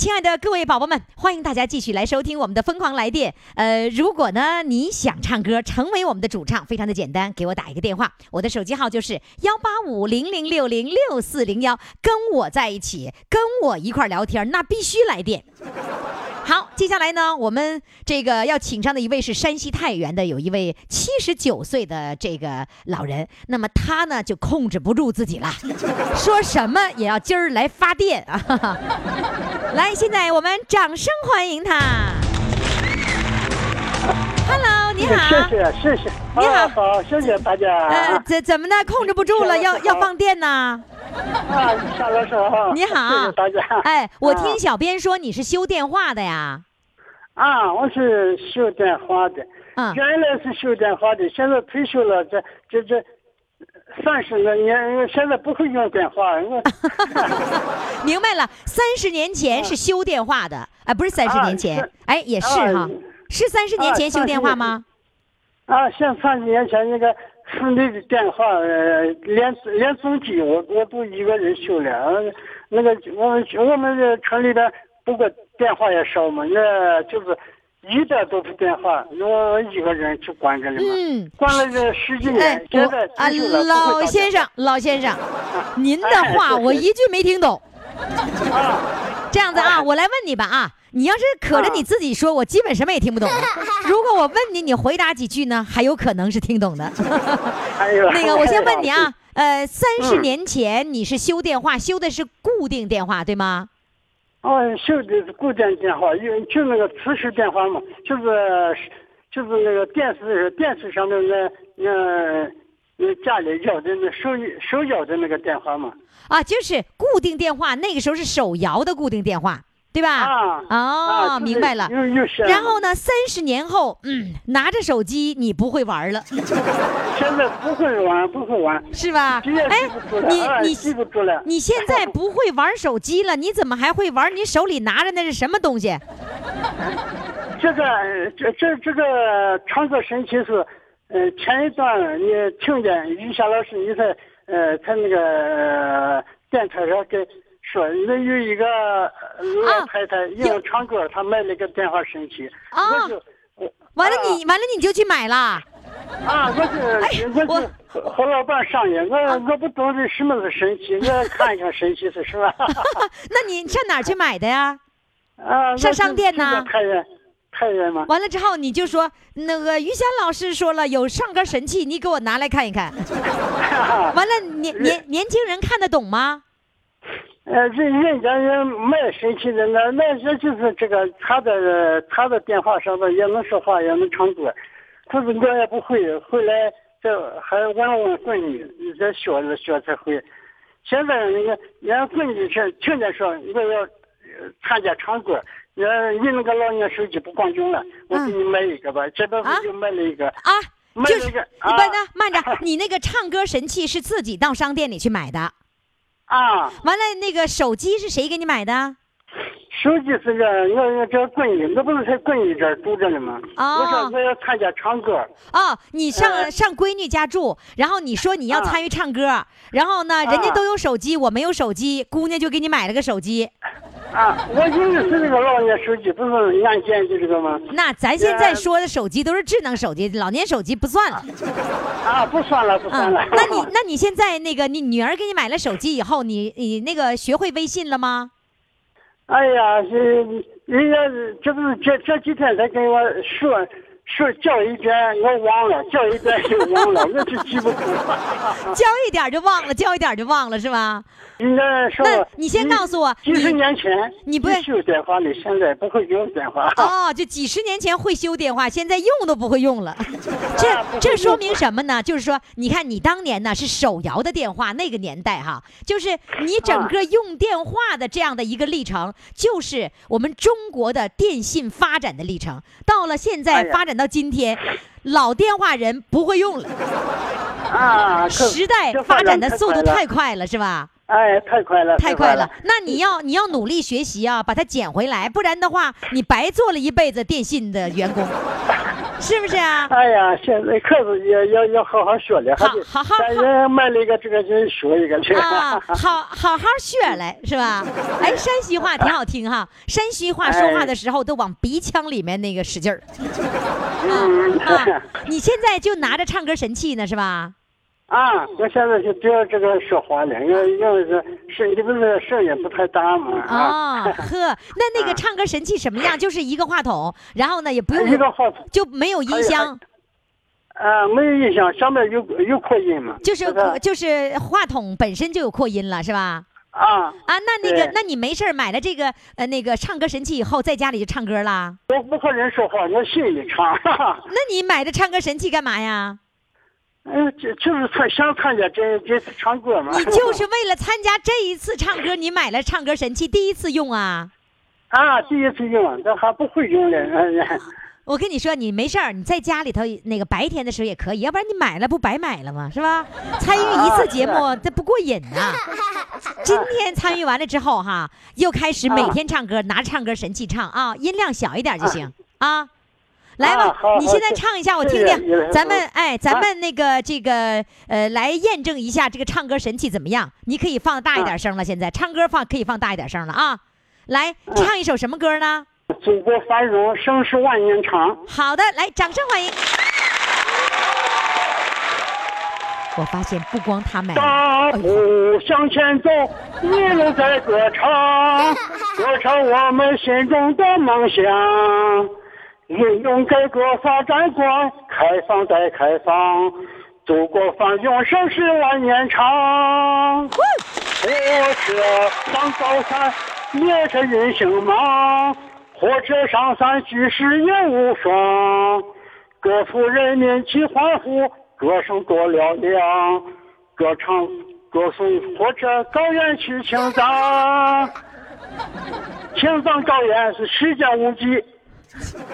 亲爱的各位宝宝们，欢迎大家继续来收听我们的《疯狂来电》。呃，如果呢你想唱歌，成为我们的主唱，非常的简单，给我打一个电话，我的手机号就是幺八五零零六零六四零幺，跟我在一起，跟我一块聊天，那必须来电。好，接下来呢，我们这个要请上的一位是山西太原的，有一位七十九岁的这个老人，那么他呢就控制不住自己了，说什么也要今儿来发电啊！来，现在我们掌声欢迎他。Hello，你好。谢谢谢谢，你好啊好，谢谢大家。呃，怎怎么的？控制不住了，要要放电呢？啊，夏老师好，你好。谢谢大家。哎，我听啊小编说你是修电话的呀？啊，我是修电话的，嗯。原来是修电话的，现在退休了，这这这三十多年，现在不会用电话，我 明白了，三十年前是修电话的，哎，不是三十啊年前是，哎，也是哈。啊，是三十年前啊修电话吗？啊，像三十年前那个市内的电话，呃，连连总机我我都一个人修了，呃那个我们我们这村里边不过电话也少嘛，那就是一百多部电话，我一个人去管着了嘛，嗯。管了这十几年，现在啊退休了，老先生，老先生，您的哎话我一句没听懂。啊，这样子啊，我来问你吧啊，你要是可着你自己说，我基本什么也听不懂。如果我问你，你回答几句呢，还有可能是听懂的。那个，我先问你啊，呃，三十嗯年前你是修电话，修的是固定电话对吗？哦，修的是固定电话，有就那个磁石电话嘛，就是就是那个电视电视上的那那那家里要的那手手摇的那个电话嘛。啊，就是固定电话，那个时候是手摇的固定电话，对吧？啊哦，啊明白了。然后呢，三十年后，嗯，拿着手机你不会玩了，现在不会玩，不会玩，是吧？哎你哎你记不住了。你现在不会玩手机了，你怎么还会玩？你手里拿着那是什么东西？这个这这这个唱歌神奇是，呃，前一段你听见于霞老师你在呃他那个呃电台上跟说，那有一个呃老太太因为唱歌，她买了个电话神器，啊我就我完了你完了你就去买了，啊，我就我就和和老板商量，我我不懂这什么是神器，我看一看神器是什么。那你上哪儿去买的呀？啊，上商店呢呢？太原，太原嘛。完了之后你就说那个于谦老师说了有唱歌神器，你给我拿来看一看。完了年年年轻人看得懂吗？呃，人人家人卖神器的，那那这就是这个，他的他的电话上头也能说话，也能唱歌，可是我也不会，回来这还问问闺女，再学了学才会。现在那个人家闺女是听见说我要呃参加唱歌，呃，你那个老年手机不光用了，我给你买一个吧，这不我就买了一个。啊，买就是了一个不啊呢，慢着，你那个唱歌神器是自己到商店里去买的。啊，完了，那个手机是谁给你买的？手机是个我我这闺女，我不是在闺女这儿住着呢吗？哦我说我要参加唱歌。哦，你上、呃上闺女家住，然后你说你要啊参与唱歌，然后呢，人家啊都有手机，我没有手机，姑娘就给你买了个手机。啊，我用的是那个老年手机，不是按键的这个吗？那咱现在呃说的手机都是智能手机，老年手机不算了。啊，不算了，不嗯算了。，那你那你现在那个你女儿给你买了手机以后，你你那个学会微信了吗？哎呀，是人家这不是这这几天才跟我说说叫一遍我忘了，叫一遍就忘了，我就记不住。叫一点就忘了，叫一点就忘了，是吧？应该说，那你先告诉我几十年前你不会修电话的，现在不会用电话。哦，就几十年前会修电话，现在用都不会用了。这这说明什么呢？就是说，你看你当年呢是手摇的电话，那个年代哈，就是你整啊个用电话的这样的一个历程，就是我们中国的电信发展的历程。到了现在发展到今天，老电话人不会用了，啊，时代发展的速度太快了，是吧？哎，太快了，太快了了。，那你要你要努力学习啊，把它捡回来，不然的话，你白做了一辈子电信的员工，是不是啊？哎呀，现在可是也要要好好学了，好好好咱也买了一个这个就学一个去。啊，好好好学来是吧？哎，山西话挺好听哈，山西话说话的时候都往鼻腔里面那个使劲儿。嗯啊，你现在就拿着唱歌神器呢是吧？啊，我现在就只要这个说话了，因为因为是声音不是声音不太大嘛。啊，哦，呵，那那个 唱歌神器什么样？就是一个话筒，然后呢也不用一个话筒，就没有音箱，啊，没有音箱，上面有有扩音嘛。就是这个就是话筒本身就有扩音了是吧？啊，啊，那那个，那你没事儿买了这个呃那个唱歌神器以后，在家里就唱歌啦？我不和人说话，我心里唱。那你买的唱歌神器干嘛呀？嗯，就就是参想参加这这次唱歌嘛。你就是为了参加这一次唱歌，你买了唱歌神器，第一次用啊？啊，第一次用，这还不会用嘞。我跟你说，你没事儿，你在家里头那个白天的时候也可以，要不然你买了不白买了吗？是吧？参与一次节目，这不过瘾呐、今天参与完了之后哈，又开始每天唱歌，拿着唱歌神器唱啊，音量小一点就行啊。来吧啊，你现在唱一下，我听听。咱们哎，咱啊们那个这个呃，来验证一下这个唱歌神器怎么样？你可以放大一点声了，现在唱歌放可以放大一点声了啊。来唱一首什么歌呢？祖国繁荣，盛世万年长。好的，来，掌声欢迎。我发现不光他买了，大步向前走，一路在歌唱，歌唱我们心中的梦想。运用改革发展观，开放再开放，祖国繁荣盛世万年长。火车上高山，列车运行忙，火车上山举世也无双。各族人民齐欢呼，歌声多嘹亮，歌唱歌颂火车高原去青藏，青藏高原是世界无极，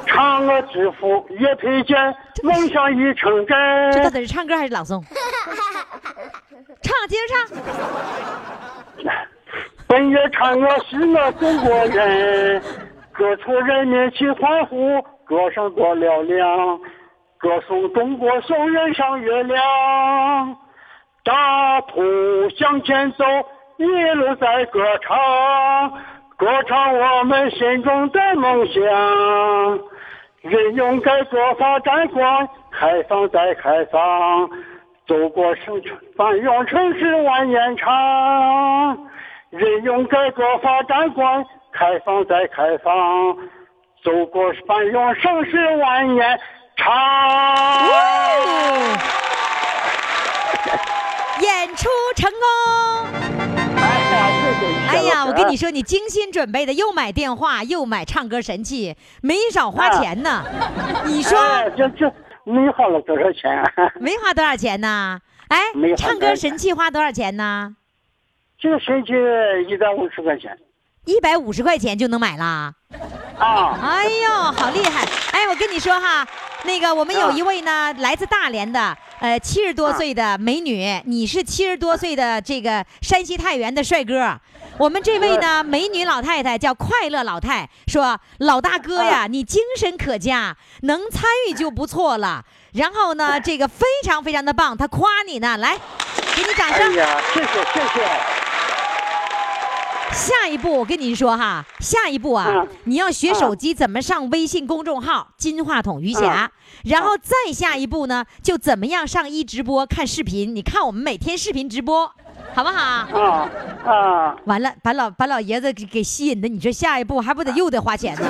嫦娥之父也推荐，梦想已成真这到。底是唱歌还是朗诵？唱，接着唱。本月嫦娥是我中国人，各处人民齐欢呼，歌声多嘹亮，歌颂中国送人上月亮。大步向前走，一路在歌唱，歌唱我们心中的梦想。运用改革发展观，开放再开放，祖国生存繁荣城市万年长。运用改革发展观，开放再开放，祖国繁荣盛世万年长。哦演出成功！哎呀，我跟你说，你精心准备的，又买电话，又买唱歌神器，没少花钱呢。你说哎，这这没花了多少钱？没花多少钱呢？哎没，唱歌神器花多少钱呢？这个神器一百五十块钱一百五十块钱就能买啦！啊！哎呦，好厉害！哎，我跟你说哈，那个我们有啊一位呢，来自大连的，呃，七十多岁的美女，你是七十多岁的这个山西太原的帅哥。我们这位呢，美女老太太叫快乐老太，说老大哥呀，你精神可嘉，能参与就不错了。然后呢，这个非常非常的棒，她夸你呢，来，给你掌声。哎呀，谢谢谢谢。下一步我跟你说哈，下一步啊，嗯你要学手机怎么上微信公众号“金话筒余霞”，然后再下一步呢，就怎么样上一直播看视频。你看我们每天视频直播，好不好？啊啊！完了，把老把老爷子给给吸引的，你说下一步还不得又得花钱呢？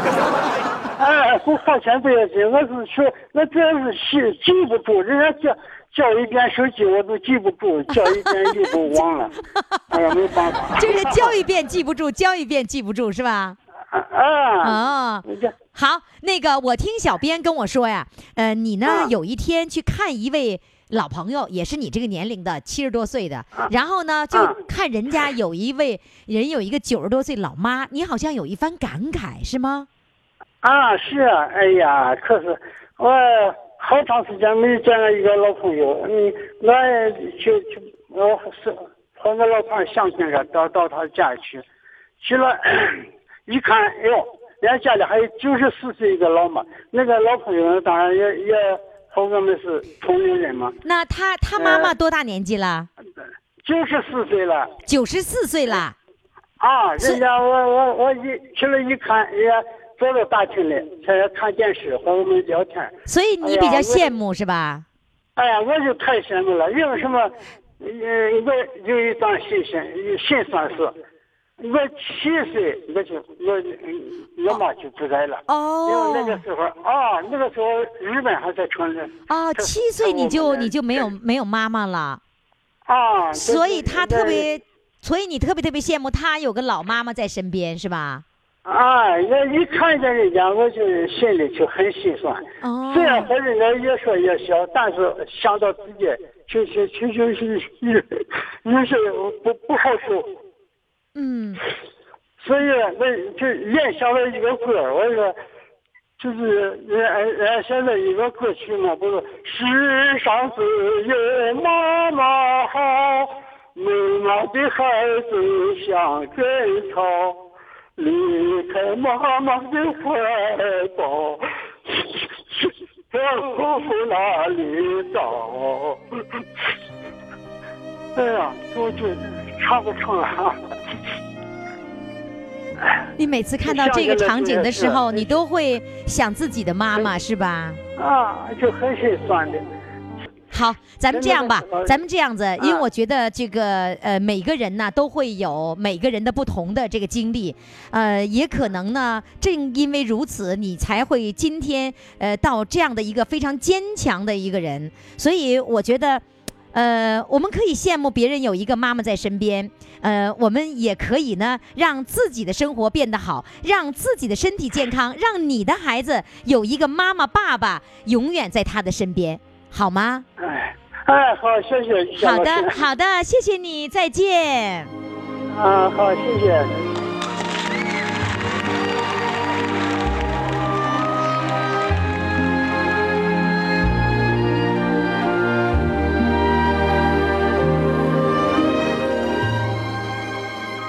哎，不花钱不要紧，我是说，那真是记记不住，人家叫叫一遍手机我都记不住，叫一遍又都忘了，哎呀，没办法。就是教一遍记不住，教一遍记不住，是吧？啊，哦，好，那个我听小编跟我说呀，呃，你呢啊有一天去看一位老朋友，也是你这个年龄的，七十多岁的，然后呢就啊看人家有一位人有一个九十多岁老妈，你好像有一番感慨是吗？啊，是啊，哎呀，可是我好长时间没见了一个老朋友，嗯，我也就就我是和我老伴儿相亲着，到到他家里去，去了，一看，哎呦，人家家里还有九十四岁一个老妈，那个老朋友当然也也和我们是同龄人嘛，那他他妈呃妈多大年纪了？九十四岁了。九十四岁了。啊，人家我我我一去了一看，哎呀，坐到大厅里，在看电视和我们聊天。所以你比较羡慕是吧？哎呀，我就太羡慕了，因为什么？呃，我有一桩心心心酸事，我七岁我就我嗯我妈就不在了。因为那个哦时候啊，那个时候日本还在成立。哦，七岁你就你就没有没有妈妈了，啊，所以他特。别，所以你特别特别羡慕他有个老妈妈在身边是吧？啊，我一看见人家，我就心里就很心酸。哦虽然和人家越说越小，但是想到自己确确确确实实有些不不好受，嗯，所以我就联想了一个歌儿，我说。就是人人现在一个歌曲嘛，不是世上只有妈妈好，美满的孩子像根草，离开妈妈的怀抱，这苦哪里找？哎呀，我就唱不成了。你每次看到这个场景的时候，你都会想自己的妈妈是吧？啊，就很心酸的。好，咱们这样吧，咱们这样子，因为啊我觉得这个呃，每个人呢都会有每个人的不同的这个经历，呃，也可能呢，正因为如此，你才会今天呃到这样的一个非常坚强的一个人，所以我觉得。呃，我们可以羡慕别人有一个妈妈在身边，呃，我们也可以呢，让自己的生活变得好，让自己的身体健康，让你的孩子有一个妈妈、爸爸永远在他的身边，好吗？哎，哎，好，谢谢好的，好的，谢谢你，再见。啊，好，谢谢。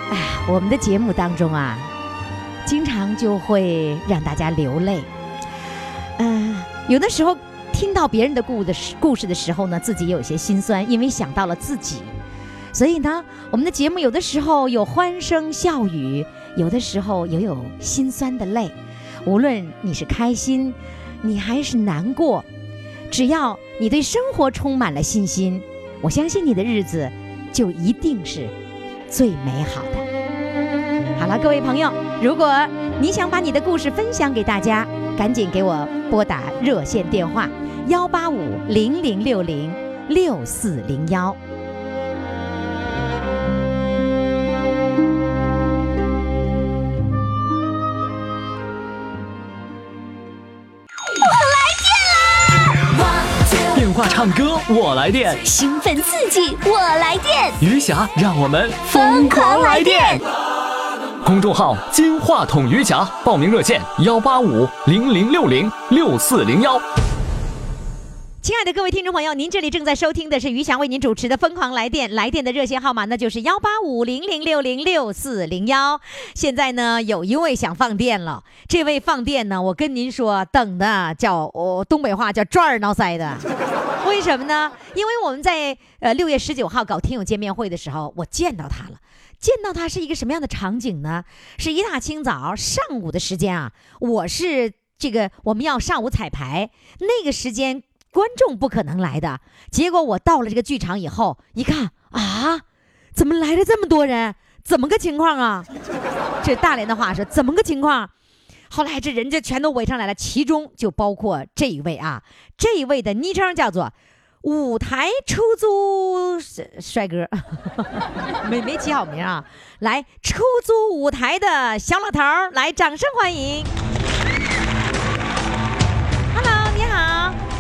哎我们的节目当中啊，经常就会让大家流泪。嗯、有的时候听到别人的故的时故事的时候呢，自己也有些心酸，因为想到了自己。所以呢，我们的节目有的时候有欢声笑语，有的时候也有心酸的泪。无论你是开心，你还是难过，只要你对生活充满了信心，我相信你的日子就一定是最美好的。好了，各位朋友，如果你想把你的故事分享给大家，赶紧给我拨打热线电话幺八五零零六零六四零幺。电话唱歌我来电，兴奋刺激，我来电，余霞让我们疯狂来电！公众号“金话筒余霞”，报名热线：幺八五零零六零六四零幺。亲爱的各位听众朋友，您这里正在收听的是于翔为您主持的《疯狂来电》，来电的热线号码那就是幺八五零零六零六四零幺。现在呢，有一位想放电了，这位放电呢，我跟您说，等的叫我、东北话叫抓耳挠腮的。为什么呢？因为我们在呃六月十九号搞听友见面会的时候，我见到他了。见到他是一个什么样的场景呢？是一大清早上午的时间啊，我是这个我们要上午彩排，那个时间观众不可能来的。结果我到了这个剧场以后，一看啊，怎么来了这么多人？怎么个情况啊？这大连的话说，怎么个情况？后来这人就全都围上来了，其中就包括这一位啊，这一位的昵称叫做舞台出租帅哥，没没起好名啊。来，出租舞台的小老头，来，掌声欢迎。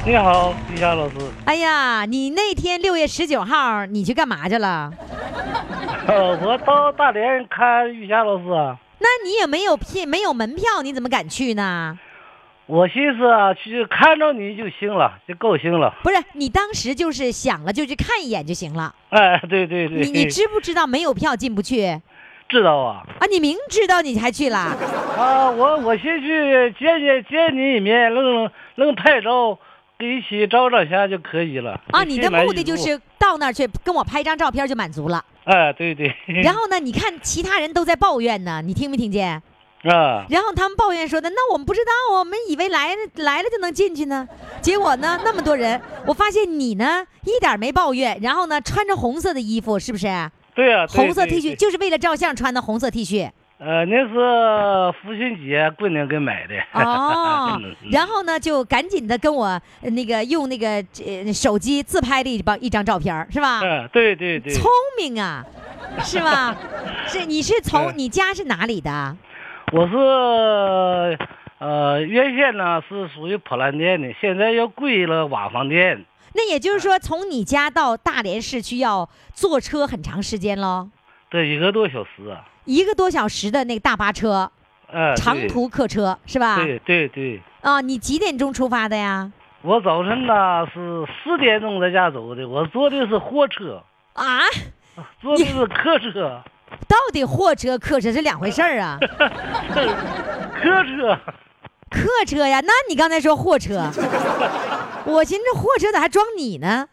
你好，玉霞老师。哎呀，你那天六月十九号你去干嘛去了？呃，我到大连看玉霞老师啊。那你也没有票，没有门票，你怎么敢去呢？我寻思啊，去看着你就行了，就高兴了。不是，你当时就是想了，就去看一眼就行了。哎，对对对。你你知不知道没有票进不去？知道啊。啊，你明知道你还去了？啊，我我先去见见见你一面，能能拍照，一起照照相就可以了。啊，你的目的就是到那儿去跟我拍张照片就满足了。哎，对对。然后呢？你看其他人都在抱怨呢，你听没听见？啊。然后他们抱怨说的，那我们不知道，我们以为来来了就能进去呢。结果呢，那么多人，我发现你呢一点没抱怨。然后呢，穿着红色的衣服，是不是？对呀。红色 T 恤就是为了照相穿的红色 T 恤。呃，那是父亲节闺女给买的。哦。然后呢，就赶紧的跟我那个用那个手机自拍的一张一张照片，是吧？嗯，对对对。聪明啊，是吧？是，你是从你家是哪里的？我是，呃，原先呢是属于普兰店的，现在要归了瓦房店。那也就是说，从你家到大连市区要坐车很长时间喽？对，一个多小时啊。一个多小时的那个大巴车，呃，长途客车是吧？对对对。啊，你几点钟出发的呀？我早晨呢是四点钟在家走的，我坐的是货车。啊？坐的是客车。到底货车、客车是两回事儿啊？客车。客车呀？那你刚才说货车，我寻思货车咋还装你呢？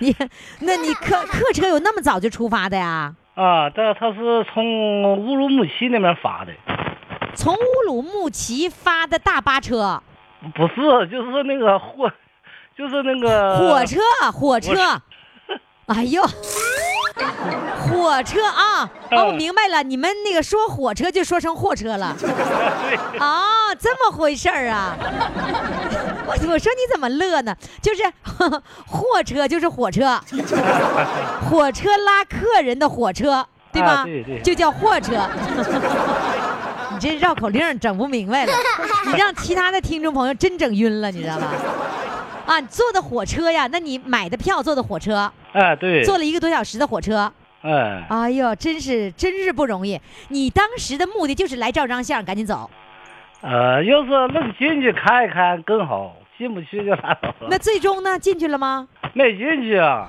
你，那你客客车有那么早就出发的呀？啊，这他是从乌鲁木齐那边发的，从乌鲁木齐发的大巴车，不是，就是那个货，就是那个火车，火车，哎呦，火车啊！哦，我明白了，你们那个说火车就说成货车了，啊，这么回事儿啊！我我说你怎么乐呢？就是 货车就是火车，火车拉客人的火车，对吧？对对，就叫货车。你这绕口令整不明白了，你让其他的听众朋友真整晕了，你知道吧？啊，坐的火车呀？那你买的票坐的火车？哎，对，坐了一个多小时的火车。哎，哎呦，真是真是不容易。你当时的目的就是来照张相，赶紧走。呃，要是能进去看一看更好，进不去就拉倒了。那最终呢？进去了吗？没进去啊。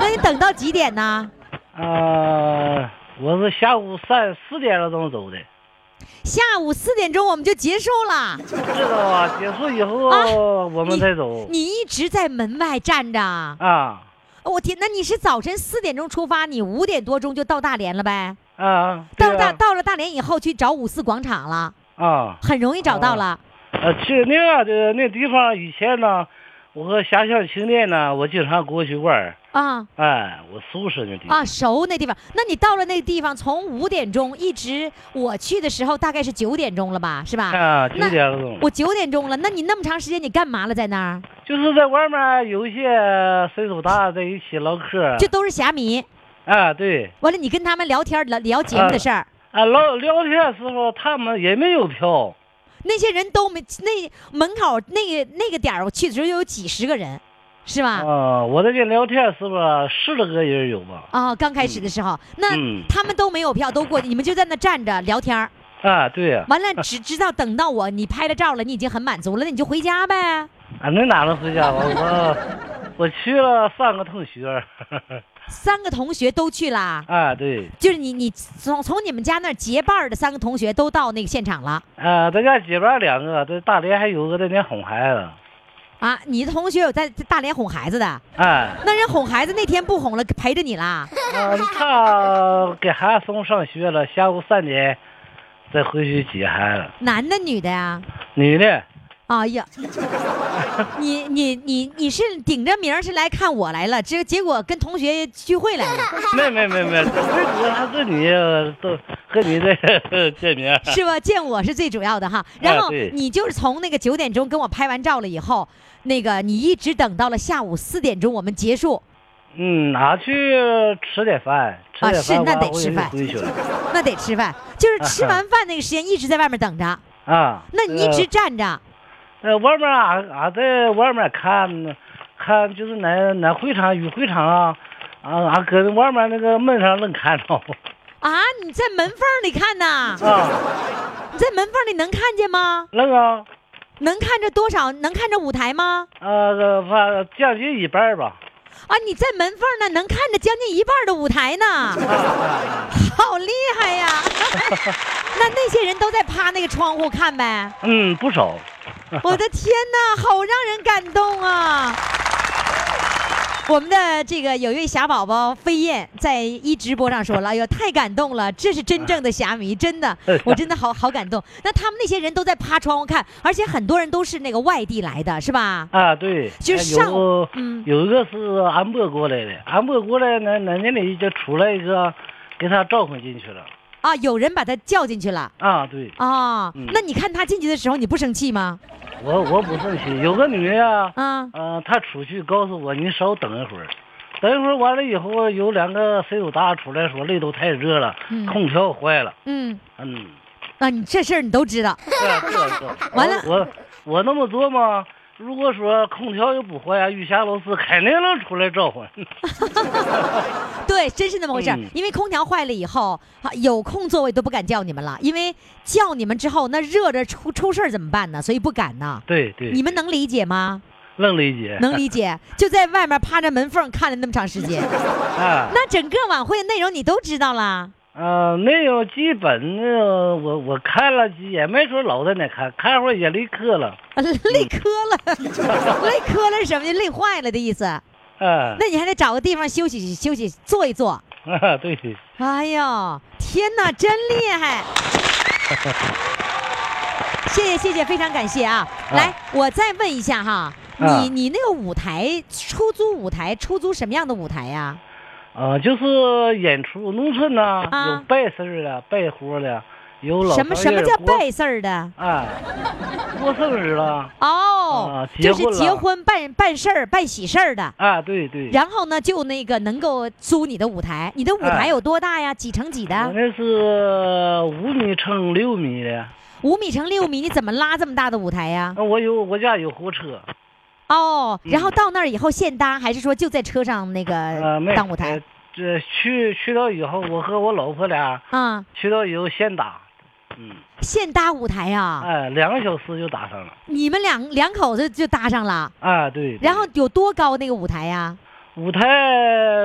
那你等到几点呢？呃，我是下午三四点了钟走的。下午四点钟我们就结束了。知道啊，结束以后我们才走。你一直在门外站着啊？我天，那你是早晨四点钟出发，你五点多钟就到大连了呗？啊。到大到了大连以后去找五四广场了。啊。很容易找到了。呃，去那样的那地方以前呢。我和下乡青年呢，我经常过去玩啊。哎，我熟悉那地方啊，熟那地方。那你到了那地方，从五点钟一直我去的时候，大概是九点钟了吧，是吧？啊，九点钟。我九点钟了，那你那么长时间你干嘛了？在那儿？就是在外面有一些岁数大在一起唠嗑。这都是侠迷。啊，对。完了，你跟他们聊天聊聊节目的事儿。啊，聊聊天时候他们也没有票。那些人都没那门口那个那个点儿，我去的时候有几十个人，是吧？啊，我在这聊天是吧？十来个人有吧？啊，刚开始的时候，那他们都没有票，都过去，你们就在那站着聊天啊，对呀。完了，只知道等到我你拍了照了，你已经很满足了，那你就回家呗。啊，那哪能回家？我我我去了三个同学。三个同学都去啦？啊，对，就是你，你从从你们家那儿结伴的三个同学都到那个现场了。啊，咱家结伴两个，这大连还有个在那哄孩子。啊，你的同学有在大连哄孩子的？哎，那人哄孩子那天不哄了，陪着你啦？啊，他给孩子送上学了，下午三点再回去接孩子。男的女的呀？女的。哎呀，你你你你是顶着名儿是来看我来了，这结果跟同学聚会来了，没没没没，最主要还是你都和你这见面。是吧？见我是最主要的哈。然后你就是从那个九点钟跟我拍完照了以后，那个你一直等到了下午四点钟我们结束，嗯，拿去吃点饭，吃点啊是那得吃饭。那得吃饭，就是吃完饭那个时间一直在外面等着，啊，那你一直站着。呃，外面俺俺在外面看，看就是那那会场与会场啊，啊，俺搁那外面那个门上能看着。啊！你在门缝里看呐？啊，你在门缝里能看见吗？能啊，能看着多少？能看着舞台吗？呃，反将近一半吧。啊！你在门缝呢，能看着将近一半的舞台呢，好厉害呀！那那些人都在趴那个窗户看呗？嗯，不少。我的天哪，好让人感动啊！我们的这个有一位侠宝宝飞燕在一直播上说了，哎呦，太感动了，这是真正的侠迷，真的，我真的好好感动。那他们那些人都在趴窗户看，而且很多人都是那个外地来的，是吧？啊，对，就是上哎有嗯有一个是安博过来的，安博过来那那那里就出来一个，给他召唤进去了。啊，有人把他叫进去了。啊，对，啊，嗯。那你看他进去的时候，你不生气吗？我我不生气，有个女的啊，啊，呃，她出去告诉我，你稍等一会儿，等一会儿完了以后，有两个岁数大出来说里头太热了，嗯空调坏了，嗯，嗯，啊，你这事儿你都知道。完了我我那么做嘛，如果说空调又不坏啊，玉霞老师肯定能出来召唤。对，真是那么回事儿。嗯因为空调坏了以后，啊有空座位都不敢叫你们了，因为叫你们之后，那热着出出事儿怎么办呢？所以不敢呢。对对，你们能理解吗？能理解。能理解，就在外面趴着门缝看了那么长时间。啊，那整个晚会的内容你都知道啦。呃，没有基本的我我看了几眼，没说老在那看，看会儿也累磕了。啊累磕了，累磕了是什么？累坏了的意思。啊，那你还得找个地方休息休息，坐一坐。啊 对，哎呦，天哪，真厉害！谢谢谢谢，非常感谢啊！来，我再问一下哈，你啊你那个舞台出租舞台出租什么样的舞台呀？呃，就是演出，农村呢、啊有拜事儿的、拜活的，有老什么什么叫拜事儿的？啊，过生日了哦啊，就是结婚办办事儿、办喜事儿的。啊，对对。然后呢，就那个能够租你的舞台，你的舞台哎有多大呀？几乘几我的？那是五米乘六米的，五米乘六米，你怎么拉这么大的舞台呀？啊我有我家有货车，哦，然后嗯到那儿以后现搭，还是说就在车上那呃，个没当舞台呃？这去去到以后，我和我老婆俩啊？去到以后现搭，嗯，现搭舞台呀？哎，两个小时就搭上了，你们两两口子就搭上了，啊，对。对然后有多高那个舞台呀？舞台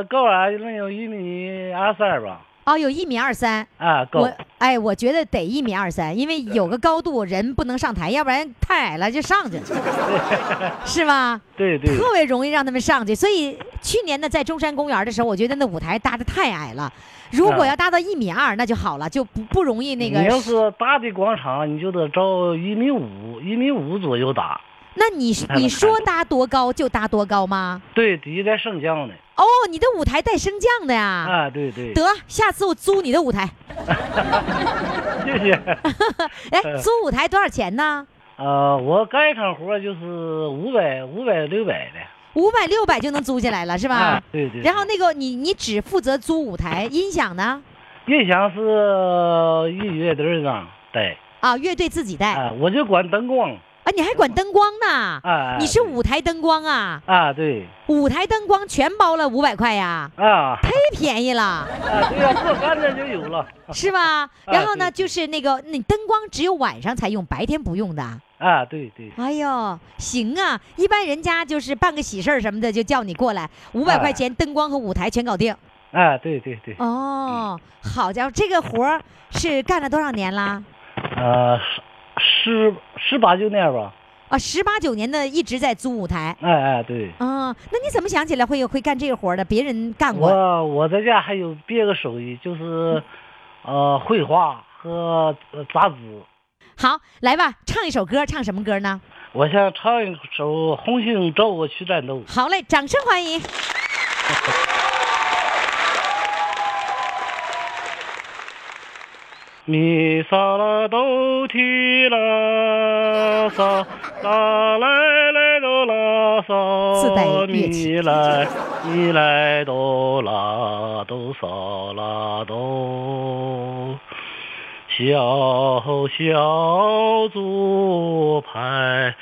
高啊，能有一米二三吧，哦，有一米二三。啊，高我，哎，我觉得得一米二三，因为有个高度，人不能上台，要不然太矮了就上去了，是吧？对对，特别容易让他们上去。所以去年呢，在中山公园的时候，我觉得那舞台搭的太矮了。如果啊要搭到一米二，那就好了，就不不容易那个你。要是大的广场，你就得照一米五、一米五左右搭。那你你说搭多高就搭多高吗？对，底下在升降的。哦，你的舞台带升降的呀？啊，对对，得，下次我租你的舞台。谢谢。哎，租舞台多少钱呢？呃，我干一场活就是五百、五百、六百的，五百六百就能租下来了，是吧？啊，对对。然后那个你你只负责租舞台，音响呢？音响是一乐队上带，啊，乐队自己带啊，啊，我就管灯光，你还管灯光呢？啊，你是舞台灯光啊？啊，对，舞台灯光全包了五百块呀，啊，忒便宜了，啊，对呀，做干的就有了，是吧？然后呢，对就是那个那灯光只有晚上才用，白天不用的。啊，对对，哎呦，行啊！一般人家就是办个喜事儿什么的，就叫你过来，五百哎块钱，灯光和舞台全搞定。啊，对对对，哦，好家伙，这个活儿是干了多少年啦？呃，十十十八九年吧，啊，十八九年的一直在租舞台。哎哎，对，啊，那你怎么想起来会会干这个活儿的？别人干过。我我在家还有别个手艺，就是，呃，绘画和呃杂志。好，来吧，唱一首歌，唱什么歌呢？我想唱一首《红星照我去战斗》。好嘞，掌声欢迎。咪嗦啦哆提啦嗦啦来来哆啦自带嗦咪来咪来哆啦哆嗦啦哆，小小竹排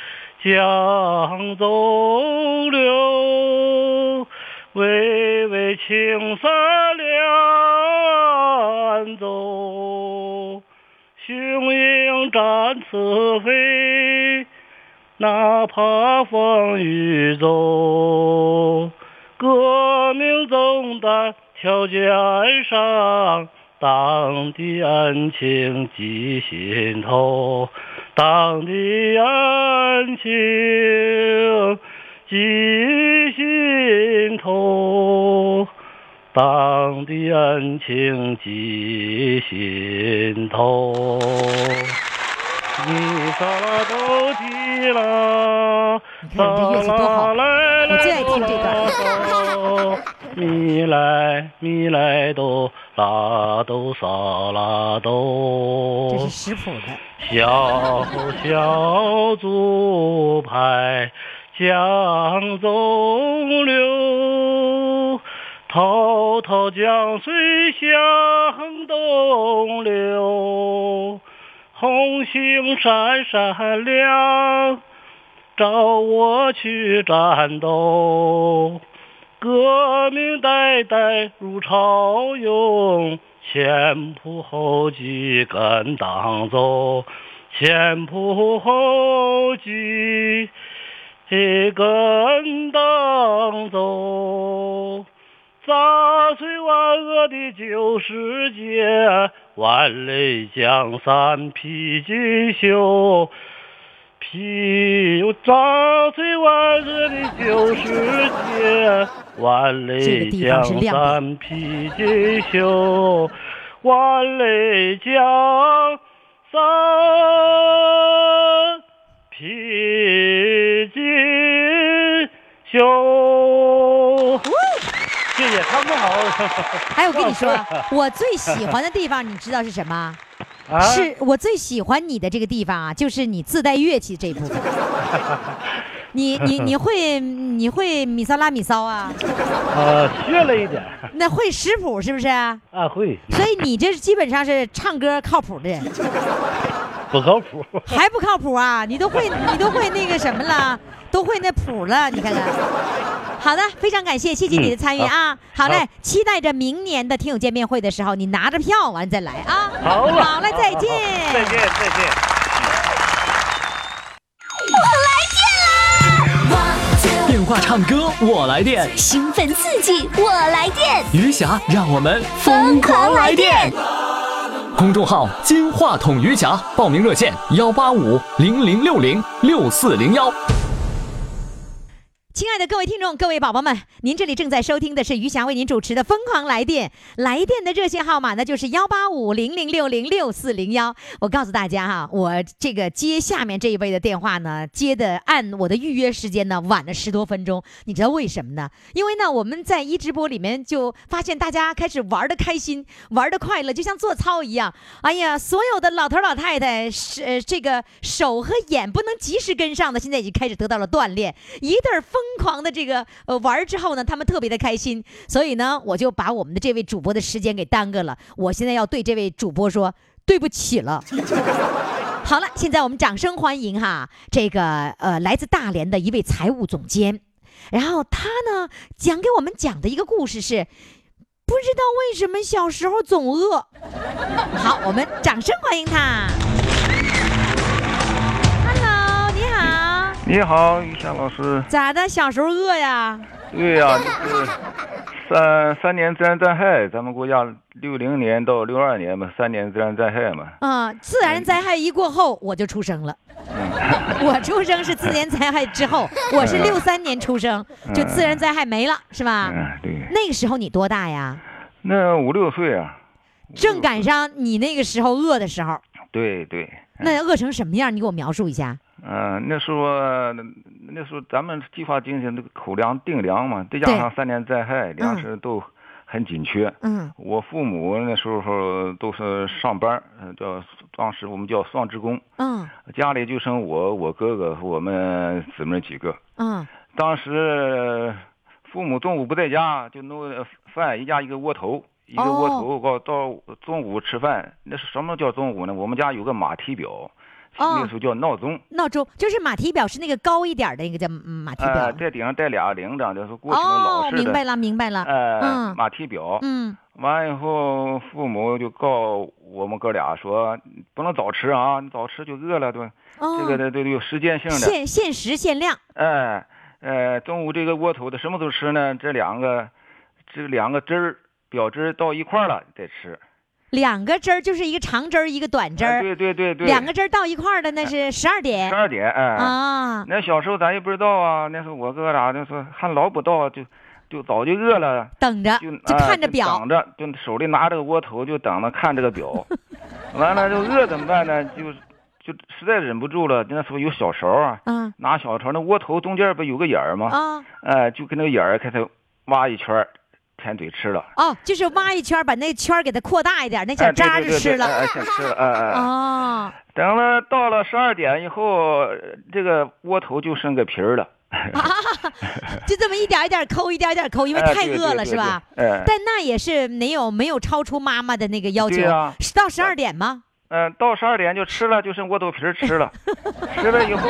江中流，巍巍青山是非，哪怕风雨骤。革命重担挑肩上，党的恩情记心头，党的恩情记心头，党的恩情记心头。咪嗦啦哆提啦，你看这乐器多好我最爱听这段咪来咪来哆拉哆嗦啦哆这，是识谱的。小小竹排江中流，滔滔江水向东流，红星闪闪亮，照我去战斗。革命代代如潮涌，前仆后继跟党走，前仆后继跟党走。砸碎万恶的旧世界，万里江山披锦绣。披砸碎万恶的旧世界，万里江山披锦绣，万里江山披锦绣。谢谢，唱不好。哎，我跟你说，我最喜欢的地方，你知道是什么？啊，是我最喜欢你的这个地方啊，就是你自带乐器这一部分。你你你会你会米骚拉米骚啊？呃，学了一点那会识谱是不是？啊，会所以你这基本上是唱歌靠谱的人，不靠谱。还不靠谱啊？你都会你都会那个什么了，都会那谱了，你看看。好的，非常感谢，谢谢你的参与啊！好嘞好，期待着明年的听友见面会的时候，你拿着票完再来啊！好了，好嘞，再见。再见，再见。我来电话唱歌我来电，兴奋刺激，我来电，余霞让我们疯狂来电！公众号“金话筒余霞”，报名热线：幺八五零零六零六四零幺。亲爱的各位听众、各位宝宝们，您这里正在收听的是余霞为您主持的《疯狂来电》，来电的热线号码呢就是幺八五零零六零六四零幺。我告诉大家哈，我这个接下面这一位的电话呢，接的按我的预约时间呢晚了十多分钟，你知道为什么呢？因为呢我们在一直播里面就发现大家开始玩的开心，玩的快乐，就像做操一样。哎呀，所有的老头老太太是、这个手和眼不能及时跟上的，现在已经开始得到了锻炼，一对疯狂的这个呃玩儿之后呢，他们特别的开心，所以呢，我就把我们的这位主播的时间给耽搁了。我现在要对这位主播说对不起了。好了，现在我们掌声欢迎哈，这个呃来自大连的一位财务总监，然后他呢讲给我们讲的一个故事是。不知道为什么小时候总饿。好，我们掌声欢迎他。你好，于霞老师。咋的？小时候饿呀？对呀、就是三 三年自然灾害，咱们国家六零年到六二年嘛，三年自然灾害嘛。嗯，自然灾害一过后，我就出生了。我出生是自然灾害之后，我是六三年出生，就自然灾害没了，是吧？嗯，对，那个时候你多大呀？那五六岁啊。正赶上你那个时候饿的时候，对对。那饿成什么样？你给我描述一下。嗯、那时候那那时候咱们计划进行这个口粮定粮嘛，再加上三年灾害，粮食都很紧缺。嗯我父母那时候都是上班叫当时我们叫双职工，嗯家里就剩我、我哥哥和我们姊妹几个。嗯当时父母中午不在家，就弄呃饭，一家一个窝头，一个窝头，到到中午吃饭。那是什么叫中午呢？我们家有个马蹄表，那个时候叫闹钟。闹钟就是马蹄表是那个高一点儿的那个叫嗯马蹄表呃，。在顶上带俩铃铛，就是过去那老哦，式的。明白了明白了。呃，嗯马蹄表。嗯完以后，父母就告我们哥俩说，不能早吃啊，你早吃就饿了，对这个这这有时间性的。限限时限量。哎，呃，中午这个窝头的什么时候吃呢？这两个，这两个汁儿表汁儿到一块儿了再吃。两个针儿就是一个长针儿，一个短针儿，哎对对对对。两个针儿到一块儿的那是十二点十二点，哎。啊。那小时候咱也不知道啊，那时候我哥俩那时候还老不到，就就早就饿了。等着就就哎看着表等，着，就手里拿着个窝头，就等着看这个表。完了，就饿怎么办呢？就就实在忍不住了，那时候有小勺啊，嗯拿小勺，那窝头中间不有个眼儿吗？啊哎，就跟那个眼儿开始挖一圈儿，舔嘴吃了。哦，就是挖一圈儿，把那圈儿给它扩大一点，那小渣就吃了。哎，吃了，哎哎。哎哦，等了到了十二点以后，这个窝头就剩个皮儿了。就这么一点一点抠，一点一点抠，因为哎太饿了，是吧？哎，但那也是没有没有超出妈妈的那个要求到十二点吗？嗯，到十二点就吃了，就剩窝头皮儿吃了。吃了以后，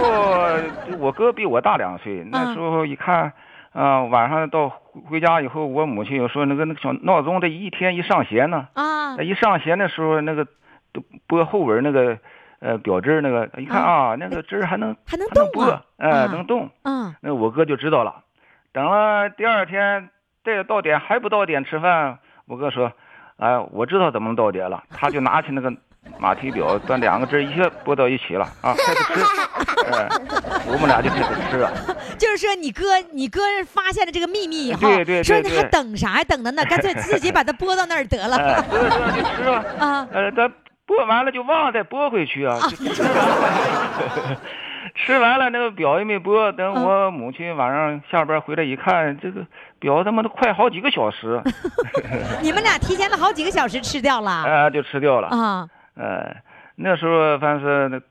我哥比我大两岁，那时候一看，啊、晚上到回家以后，我母亲又说那个那个小闹钟，这一天一上弦呢，啊一上弦的时候，那个都拨后文那个呃表针那个，一看啊，那个针还能还能还能拨动啊，哎、啊能动。嗯那我哥就知道了。等了第二天再到点还不到点吃饭，我哥说：“哎，我知道怎么到点了。”他就拿起那个马蹄表，把两个针一下拨到一起了啊，开始吃。哎，我们俩就开始吃了。就是说你哥你哥发现了这个秘密以后，对对对说你还等啥呀？等着呢，干脆自己把它拨到那儿得了。哎，所以说就吃吧。啊呃，咱拨完了就忘了再拨回去啊，就吃完了。吃完了，那个表也没播。等嗯我母亲晚上下班回来一看，这个表他妈都快好几个小时，你们俩提前了好几个小时吃掉了啊，就吃掉了。啊？呃，那时候反正是那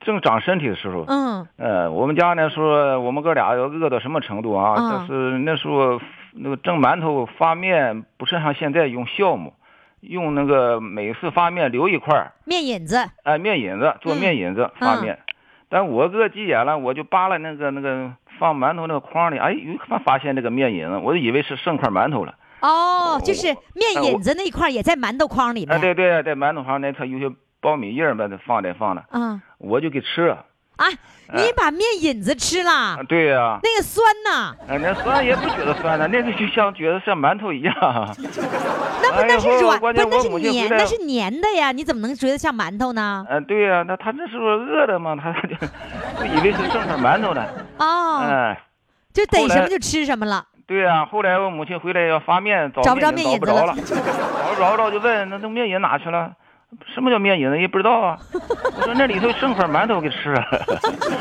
正长身体的时候，嗯呃，我们家那时候我们哥俩要饿到什么程度啊？嗯就是那时候那个蒸馒头发面不是像现在用酵母，用那个每次发面留一块儿，面引子哎、面引子做嗯面引子发面。但我哥急眼了，我就扒拉那个那个放馒头那个筐里，哎，有发发现那个面引子，我就以为是剩块馒头了。哦，就是哎面引子那一块也在馒头筐里哎，面。对对，在馒头上那它有些苞米叶儿吧，放着放着，嗯我就给吃了。啊，你把面引子吃了啊，，对呀、那个酸呐，哎，那酸也不觉得酸呢，那个就像觉得像馒头一样。那不那是软，不那是黏，母亲回来那是黏的呀，你怎么能觉得像馒头呢？嗯、对呀、那他那时候饿的嘛，他就 就以为是正常馒头呢。哦，哎，就逮什么就吃什么了。对呀、后来我母亲回来要发面，找找不着面面引子了引找不着了，找不着就问那那面引哪去了？什么叫面引子？也不知道啊。我说那里头剩块馒头给吃了，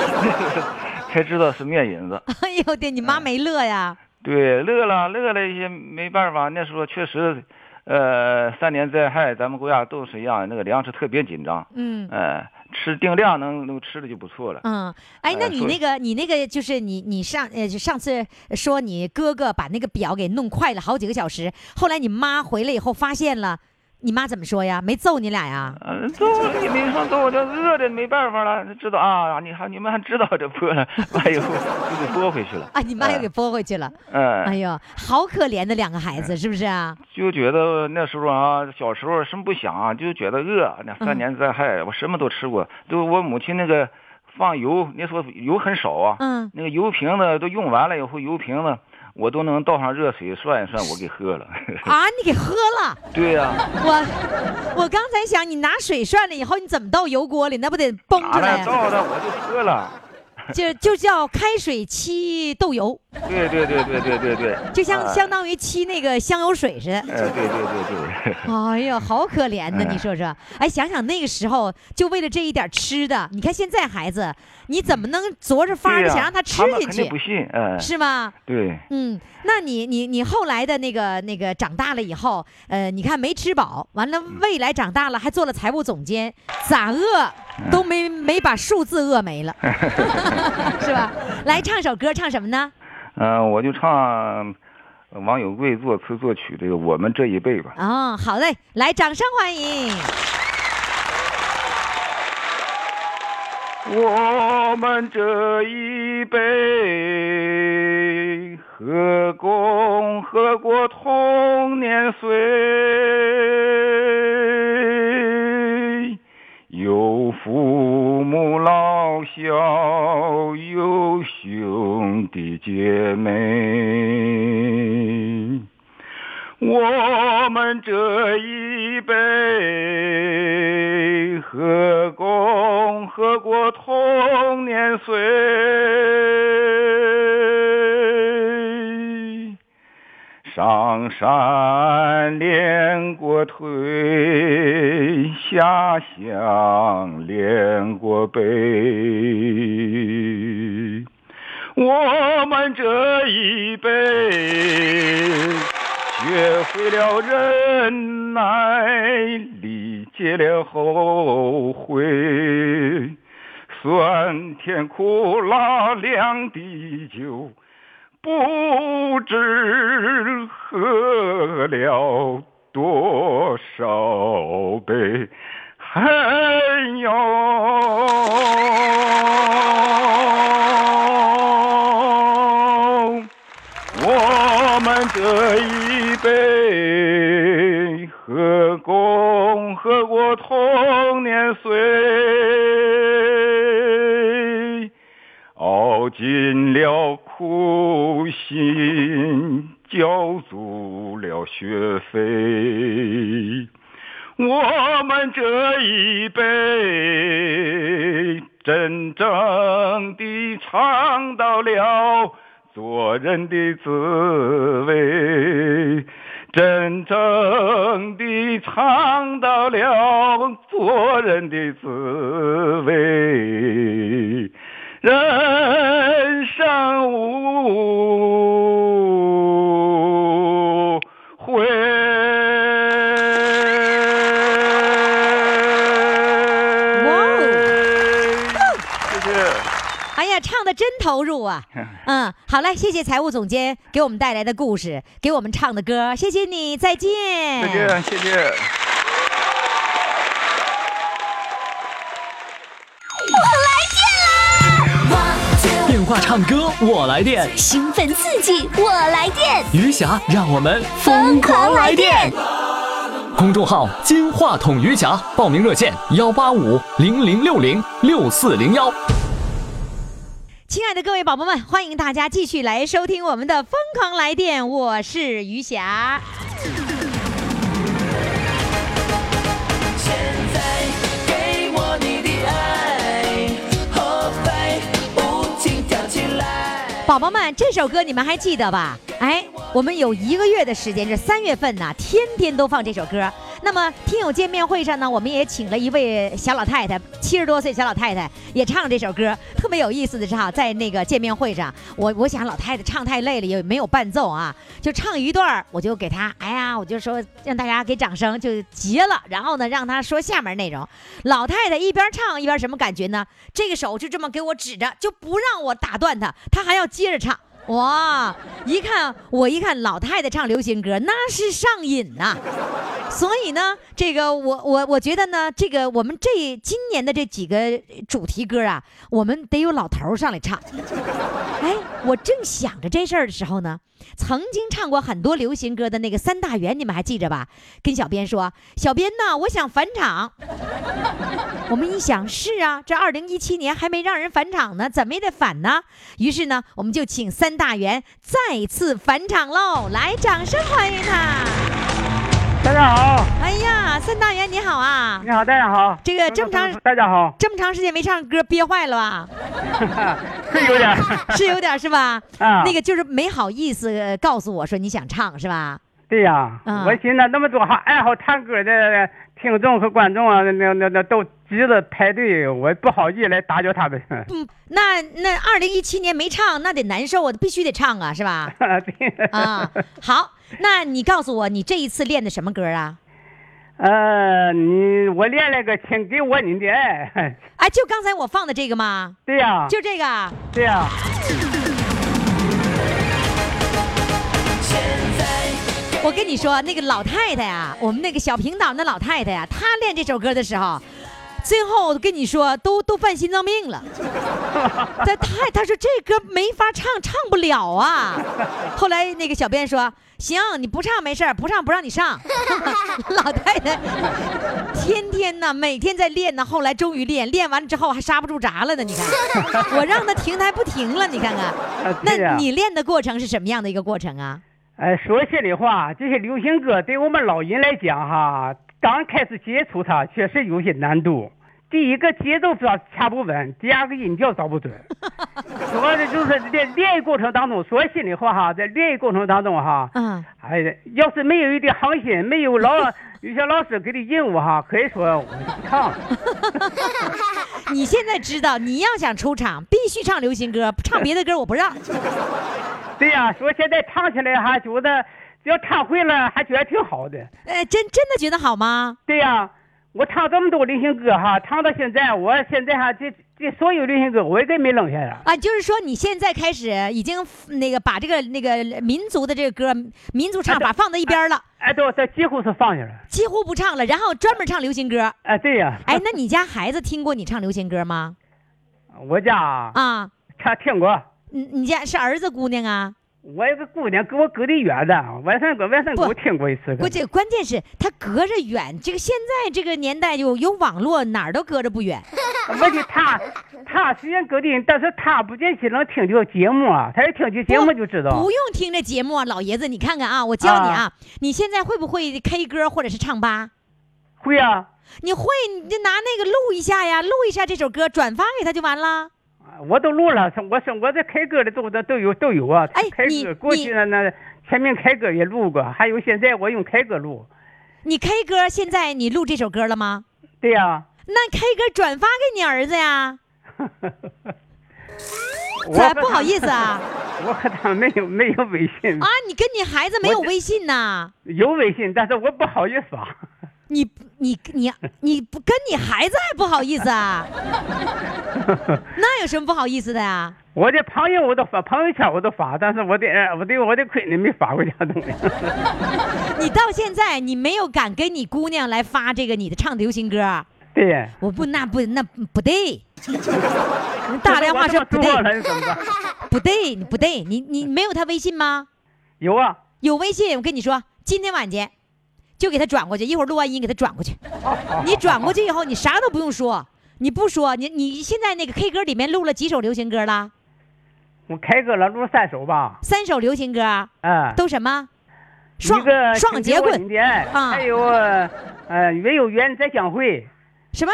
才知道是面引子。哎呦对，你妈没乐呀？对，乐了，乐了一些没办法。那时候确实，呃，三年灾害，咱们国家都是一样，那个粮食特别紧张。嗯呃，吃定量能能吃的就不错了。嗯，哎，那你那个你那个就是你你上呃就上次说你哥哥把那个表给弄快了好几个小时，后来你妈回来以后发现了，你妈怎么说呀？没揍你俩呀？嗯、揍也没说揍，这饿的没办法了，知道啊，你还你们还知道这破了，完以后就给拨回去了。啊，你妈又给拨回去了。嗯、哎呦，好可怜的两个孩子，是不是啊？就觉得那时候啊，小时候什么不想啊，就觉得饿。那三年灾害，我什么都吃过，都我母亲那个放油，那时候油很少啊，嗯，那个油瓶子都用完了以后，油瓶子我都能倒上热水涮一涮，我给喝了。啊，你给喝了。对呀、我我刚才想，你拿水涮了以后，你怎么倒油锅里？那不得崩拿出来呀？来倒的我就喝了。就就叫开水沏豆油，对对对对对对对，就相啊相当于沏那个香油水似的。哎，对对对对，哎呀，好可怜呐！哎你说说，哎，想想那个时候，就为了这一点吃的，你看现在孩子，你怎么能着着法儿想让他吃进们肯定不去？信，嗯，是吗？对，嗯，那你你你后来的那个那个长大了以后，呃，你看没吃饱，完了嗯未来长大了还做了财务总监，咋饿都没没把数字饿没了，是吧？来唱首歌，唱什么呢？嗯，我就唱呃王有贵作词作曲这个《我们这一辈》吧。哦，好嘞，来，掌声欢迎。我们这一辈，和共和国同年岁，有父母老小，有兄弟姐妹。我们这一辈和共和国同年岁，上山练过腿，下乡练过背。我们这一辈学会了忍耐，理解了后悔，酸甜苦辣两滴酒，不知喝了多少杯，还有。我们这一辈和共和国同年岁，熬尽了苦心，交足了学费。我们这一辈真正地尝到了做人的滋味，真正地尝到了做人的滋味。人生无悔。谢谢。哎呀，唱的真投入啊！嗯，好嘞，谢谢财务总监给我们带来的故事，给我们唱的歌，谢谢你，再见。再见，谢谢。话唱歌我来电，兴奋刺激，我来电，余霞让我们疯狂来电！公众号“金话筒余霞”，报名热线：幺八五零零六零六四零幺。亲爱的各位宝宝们，欢迎大家继续来收听我们的《疯狂来电》，我是余霞。宝宝们，这首歌你们还记得吧？哎，我们有一个月的时间，这三月份呢，天天都放这首歌。那么听友见面会上呢，我们也请了一位小老太太，七十多岁小老太太也唱这首歌。特别有意思的是哈，在那个见面会上，我我想老太太唱太累了，也没有伴奏啊，就唱一段，我就给她，哎呀，我就说让大家给掌声，就结了。然后呢，让她说下面内容。老太太一边唱一边什么感觉呢？这个手就这么给我指着，就不让我打断她，她还要接着唱。哇！一看我一看老太太唱流行歌，那是上瘾呐、所以呢，这个我我我觉得呢，这个我们这今年的这几个主题歌啊，我们得有老头上来唱。哎，我正想着这事儿的时候呢，曾经唱过很多流行歌的那个三大元，你们还记着吧？跟小编说，小编呢，我想返场。我们一想，是啊，这二零一七年还没让人返场呢，怎么也得返呢。于是呢，我们就请三大元再次返场喽，来，掌声欢迎他。大家好，哎呀，孙大元你好啊！你好，大家好。这个这么长 大家好，这么长时间没唱歌，憋坏了吧？是有点。是有点是吧？啊那个就是没好意思呃告诉我说你想唱是吧？对呀，嗯我寻思那么多好爱好唱歌的听众和观众啊，那那那都急着排队，我不好意思来打搅他们。嗯，那那二零一七年没唱，那得难受啊，必须得唱啊，是吧？对啊，好，那你告诉我，你这一次练的什么歌啊？呃，你我练了个《请给我你的爱》。哎，就刚才我放的这个吗？对呀，就这个啊。对呀。我跟你说，那个老太太呀、我们那个小平岛那老太太呀、她练这首歌的时候，最后我跟你说，都都犯心脏病了。她太，她说这歌没法唱，唱不了啊。后来那个小编说，行，你不唱没事儿不唱不让你上。老太太天天呢，每天在练呢，后来终于练，练完之后还刹不住闸了呢。你看，我让她停，她还不停了。你看看，那你练的过程是什么样的一个过程啊？哎，说心里话，这些流行歌对我们老人来讲哈，刚开始接触它确实有些难度。第一个节奏抓掐不稳，第二个音调找不准。主要的就是练练习过程当中，说心里话哈，在练习过程当中哈，嗯，哎，要是没有一点恒心，没有老 有些老师给的任务哈，可以说我就不唱了。你现在知道，你要想出场，必须唱流行歌，唱别的歌我不让。对呀、说现在唱起来还觉得，只要唱会了，还觉得挺好的。哎，真真的觉得好吗？对呀、我唱这么多流行歌哈，唱到现在，我现在哈这这所有流行歌我也给没扔下来。啊，就是说你现在开始已经那个把这个那个民族的这个歌、民族唱法放在一边了，哎，都这几乎是放下了。几乎不唱了，然后专门唱流行歌。哎，对呀、哎，那你家孩子听过你唱流行歌吗？我家啊，啊，他听过。你你家是儿子姑娘啊？我有个姑娘跟我隔得远的，外甥哥、外甥哥我听过一次。不，这关键是他隔着远，这个现在这个年代有有网络，哪儿都隔着不远。问题他他虽然隔得远，但是他不见得能听这个节目啊，他一听这节目就知道。不用听这节目啊，老爷子，你看看啊，我教你啊，你现在会不会 K 歌或者是唱吧？会啊，你会，你就拿那个录一下呀，录一下这首歌，转发给他就完了。我都录了，我是我这开歌的都都都有都有啊。哎开你歌过去呢那全民开歌也录过，还有现在我用开歌录。你 K 歌现在你录这首歌了吗？对呀、那 K 歌转发给你儿子呀？我 咋不好意思啊？我和他没有没有微信啊，你跟你孩子没有微信呐？有微信，但是我不好意思发。你你你你不跟你孩子还不好意思啊？那有什么不好意思的呀？我的朋友我都发，朋友圈我都发，但是我的我的我的闺女没发过这东西。你到现在你没有敢跟你姑娘来发这个你的唱的流行歌，对，我不那不那不对，你打电话说不对？不对，你不对，你你没有他微信吗？有啊，有微信，我跟你说，今天晚间就给他转过去，一会儿录完音给他转过去。你转过去以后，你啥都不用说，你不说，你你现在那个 K 歌里面录了几首流行歌了？我开歌了，录了三首吧。三首流行歌，啊，都什么？双双节棍还有呃，缘有缘再相会，什么？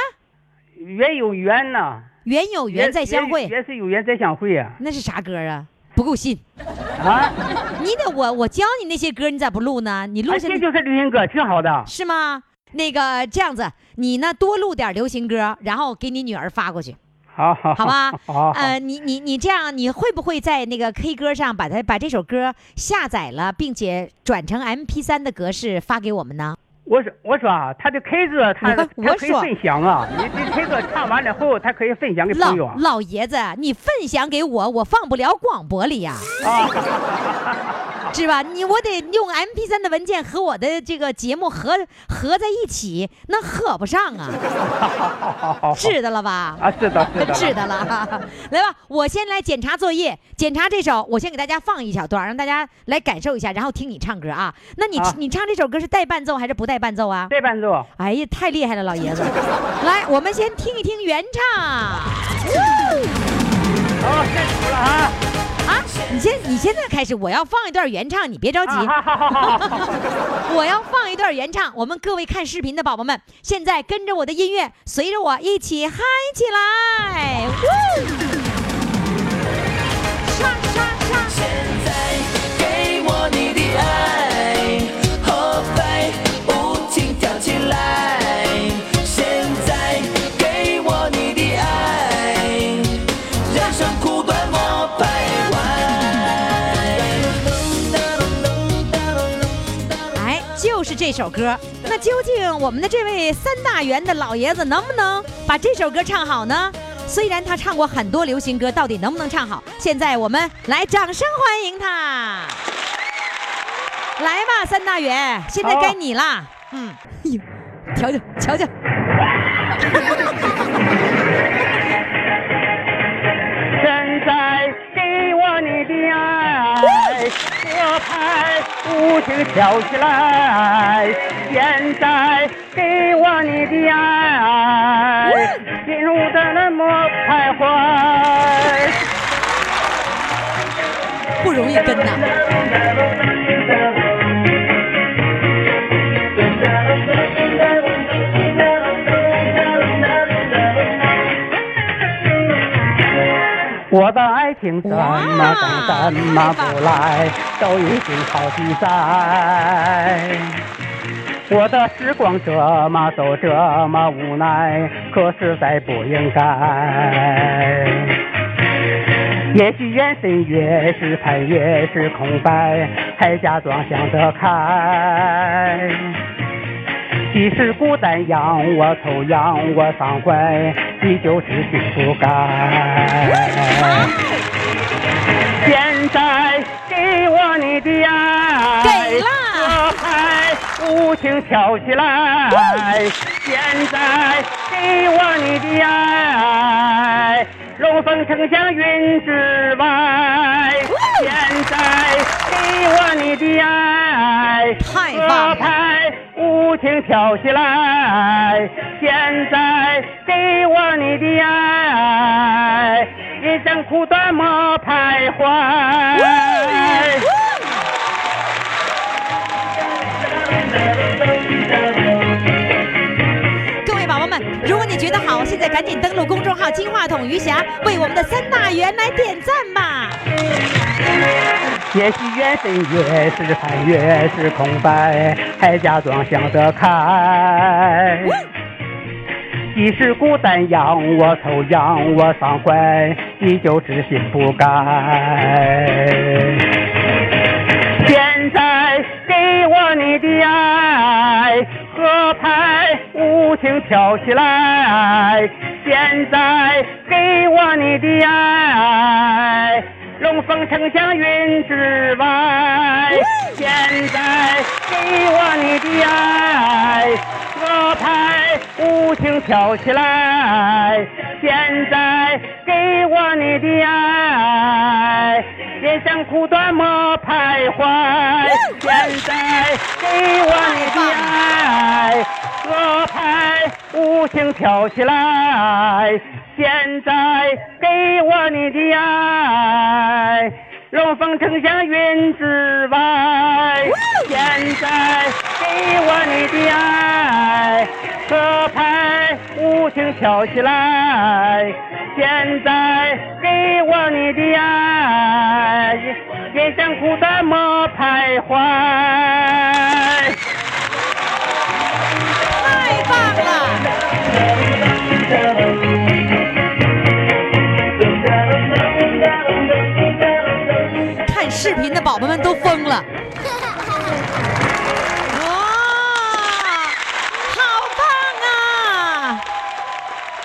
缘有缘呐，缘有缘再相会，缘是有缘再相会啊那是啥歌啊？不够信，啊！你得我我教你那些歌，你咋不录呢？你录啊下这就是流行歌，挺好的。是吗？那个这样子，你呢多录点流行歌，然后给你女儿发过去。好好好吧好好，呃，你你你这样，你会不会在那个 K 歌上把它把这首歌下载了，并且转成 MP 3的格式发给我们呢？我说我说啊，他的 K 歌他我他可以分享啊，你这 K 歌唱完了后，他可以分享给朋友啊。老爷子，你分享给我，我放不了广播里呀、是吧？你我得用 MP 三的文件和我的这个节目合合在一起，那合不上啊，好好好，知道了吧？啊，是的，是的，了，来吧，我先来检查作业，检查这首，我先给大家放一小段，让大家来感受一下，然后听你唱歌啊。那你、啊你唱这首歌是带伴奏还是不带伴奏啊？带伴奏。哎呀，太厉害了，老爷子！来，我们先听一听原唱。好，开始了啊！啊，啊，你现你现在开始，我要放一段原唱，你别着急。我要放一段原唱，我们各位看视频的宝宝们，现在跟着我的音乐，随着我一起嗨起来！呜刷刷刷！现在给我你的爱，首歌。那究竟我们的这位三大员的老爷子能不能把这首歌唱好呢？虽然他唱过很多流行歌，到底能不能唱好？现在我们来掌声欢迎他。来吧，三大员，现在该你啦。嗯，哎呦，瞧瞧，瞧瞧。现在给我你的爱，歌牌不停跳起来。现在给我你的爱，心路的那么徘徊。不容易跟呐。我的爱情怎么等怎么不来，都已经好比赛。我的时光这么走这么无奈，可实在不应该。也许眼神越是盼越是空白，还假装想得开。即使孤单让我愁，让我伤怀，依旧是心不改。的爱，给啦歌牌舞情跳起来。现在给我你的爱，龙凤呈祥云之外。现在给我你的爱，太棒了歌牌舞情跳起来。现在给我你的爱，人生苦短莫徘徊。各位宝宝们，如果你觉得好，现在赶紧登录公众号“金话筒余霞”，为我们的三大员来点赞吧。也许眼神越是盼越是空白，还假装想得开。即使孤单让我愁，让我伤怀，依旧痴心不改。舞情跳起来。现在给我你的爱，龙凤呈祥云之外。现在给我你的爱，歌牌舞情跳起来。现在给我你的爱，人生苦短莫徘徊。现在给我你的爱，河牌舞情跳起来。现在给我你的爱，龙凤呈祥云之外。现在给我你的爱，歌牌无情跳起来。现在给我你的爱，人生苦短莫徘徊。太棒了！了。哇，好棒啊！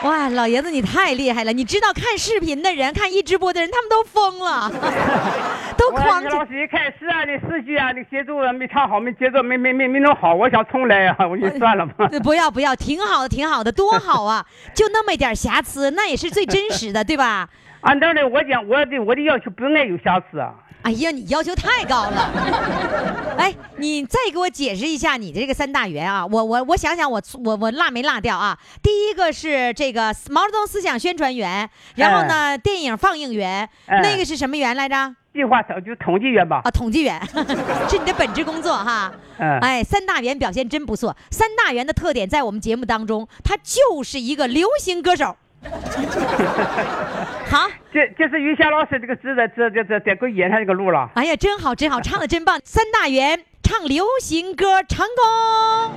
哇，老爷子你太厉害了！你知道看视频的人、看一直播的人，他们都疯了，都狂那个老师一开始啊，那四句啊，那节奏啊没唱好，没节奏没没没没弄好，我想重来啊，我就算了吧。不要不要，挺好的，挺好的，多好啊！就那么一点瑕疵，那也是最真实的，对吧？按道理我讲，我的我的要求不应该有瑕疵啊。哎呀，你要求太高了！哎，你再给我解释一下你的这个三大员啊！我我我想想我，我我落没落掉啊？第一个是这个毛泽东思想宣传员，然后呢，电影放映员，哎那个是什么员来着？计划统就统计员吧啊，。统计员 是你的本职工作哈。嗯，哎，三大员表现真不错。三大员的特点在我们节目当中，他就是一个流行歌手。好，这这是于霞老师这个指的这这这这给演上这个路了。哎呀，真好，真好，唱的真棒！三大元唱流行歌成功，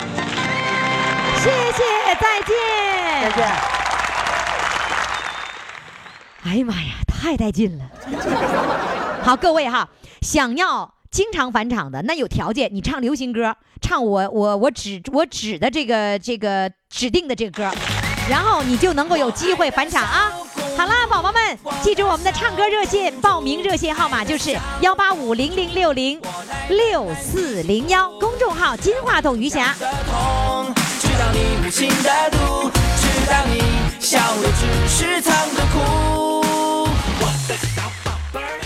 谢谢，再见。再见。哎呀妈呀，太带劲了！好，各位哈，想要经常返场的，那有条件，你唱流行歌，唱我我我指我指的这个这个指定的这个歌，然后你就能够有机会返场啊。好啦宝宝们记住我们的唱歌热线报名热线号码就是幺八五零零六零六四零幺公众号金话筒余霞。知道你无的毒知道你笑是藏着哭。我的小宝贝